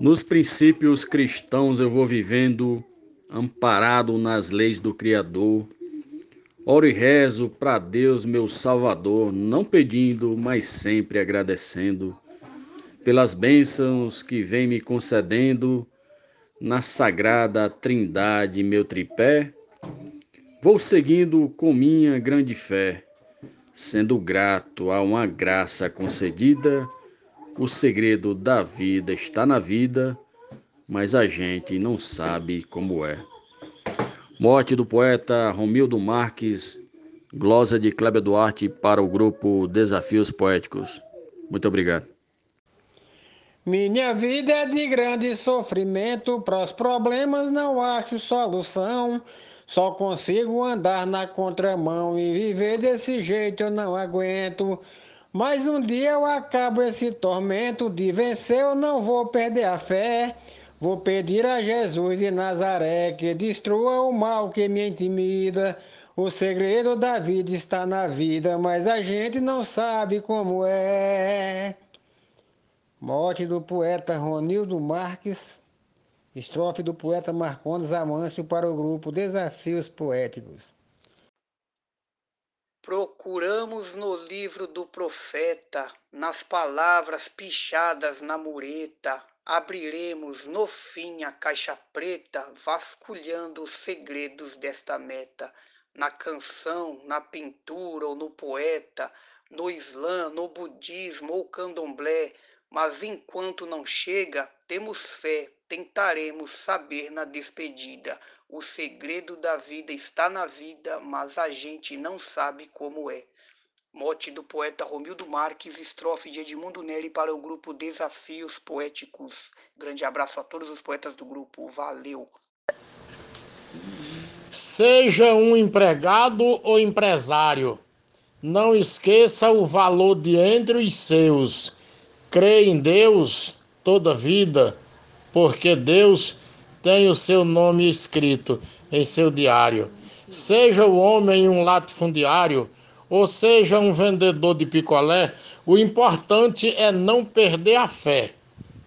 Nos princípios cristãos eu vou vivendo, amparado nas leis do Criador. Oro e rezo para Deus, meu Salvador, não pedindo, mas sempre agradecendo pelas bênçãos que vem me concedendo na sagrada Trindade, meu tripé. Vou seguindo com minha grande fé, sendo grato a uma graça concedida o segredo da vida está na vida, mas a gente não sabe como é. Morte do poeta Romildo Marques, glosa de Cléber Duarte para o grupo Desafios Poéticos. Muito obrigado. Minha vida é de grande sofrimento, para os problemas não acho solução. Só consigo andar na contramão e viver desse jeito eu não aguento. Mas um dia eu acabo esse tormento de vencer, eu não vou perder a fé. Vou pedir a Jesus de Nazaré que destrua o mal que me intimida. O segredo da vida está na vida, mas a gente não sabe como é. Morte do poeta Ronildo Marques, estrofe do poeta Marcondes Amâncio para o grupo Desafios Poéticos. Procuramos no livro do profeta, nas palavras pichadas na mureta, abriremos no fim a caixa preta, vasculhando os segredos desta meta. Na canção, na pintura ou no poeta, no Islã, no budismo ou candomblé, mas enquanto não chega, temos fé, tentaremos saber na despedida. O segredo da vida está na vida, mas a gente não sabe como é. Mote do poeta Romildo Marques, estrofe de Edmundo Neri para o grupo Desafios Poéticos. Grande abraço a todos os poetas do grupo. Valeu! Seja um empregado ou empresário, não esqueça o valor de entre os seus Crê em Deus toda vida, porque Deus tem o seu nome escrito em seu diário. Seja o homem um latifundiário, ou seja um vendedor de picolé, o importante é não perder a fé,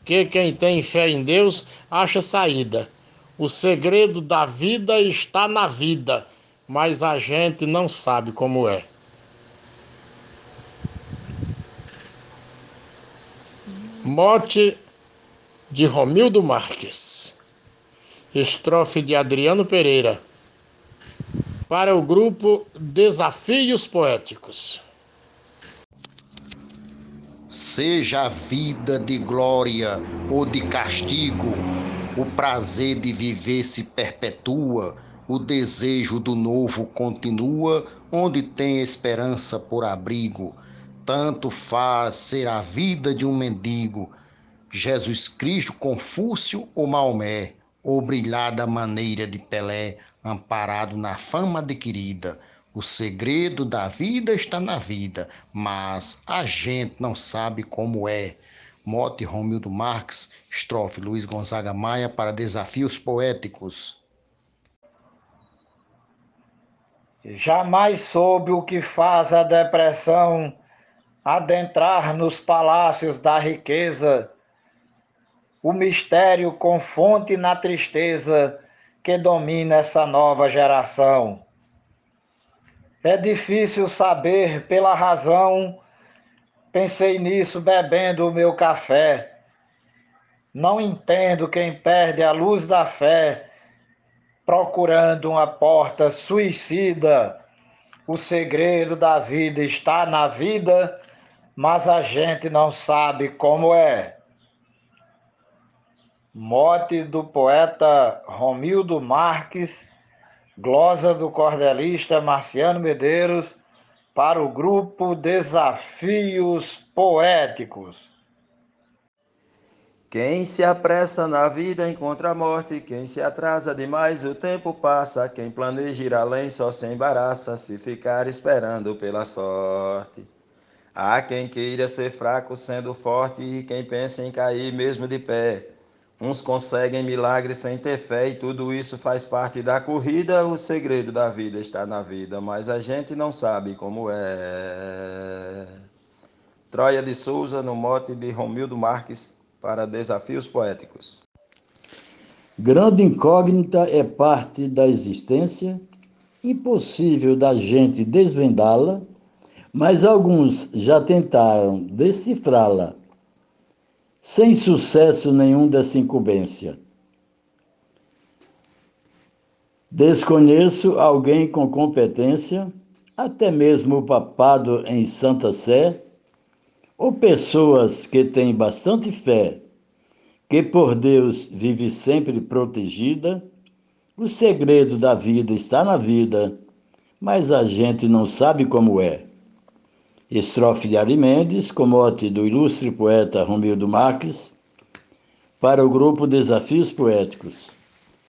que quem tem fé em Deus acha saída. O segredo da vida está na vida, mas a gente não sabe como é. Mote de Romildo Marques. Estrofe de Adriano Pereira. Para o grupo Desafios Poéticos. Seja a vida de glória ou de castigo, o prazer de viver se perpetua, o desejo do novo continua, onde tem esperança por abrigo tanto faz ser a vida de um mendigo, Jesus Cristo, Confúcio ou Maomé, ou brilhar da maneira de Pelé, amparado na fama adquirida. O segredo da vida está na vida, mas a gente não sabe como é. Mote Romildo Marques, estrofe Luiz Gonzaga Maia para Desafios Poéticos. Jamais soube o que faz a depressão adentrar nos palácios da riqueza, o mistério com fonte na tristeza que domina essa nova geração. É difícil saber pela razão, pensei nisso bebendo o meu café. Não entendo quem perde a luz da fé, procurando uma porta suicida. O segredo da vida está na vida mas a gente não sabe como é. Mote do poeta Romildo Marques, glosa do cordelista Marciano Medeiros, para o grupo Desafios Poéticos. Quem se apressa na vida encontra a morte, quem se atrasa demais o tempo passa, quem planeja ir além só se embaraça se ficar esperando pela sorte. Há quem queira ser fraco sendo forte e quem pensa em cair mesmo de pé. Uns conseguem milagres sem ter fé e tudo isso faz parte da corrida. O segredo da vida está na vida, mas a gente não sabe como é. Troia de Souza, no mote de Romildo Marques, para Desafios Poéticos. Grande incógnita é parte da existência, impossível da gente desvendá-la, mas alguns já tentaram decifrá-la, sem sucesso nenhum dessa incumbência. Desconheço alguém com competência, até mesmo o papado em Santa Sé, ou pessoas que têm bastante fé, que por Deus vive sempre protegida. O segredo da vida está na vida, mas a gente não sabe como é. Estrofe de Ari Mendes, com mote do ilustre poeta Romildo Marques, para o grupo Desafios Poéticos.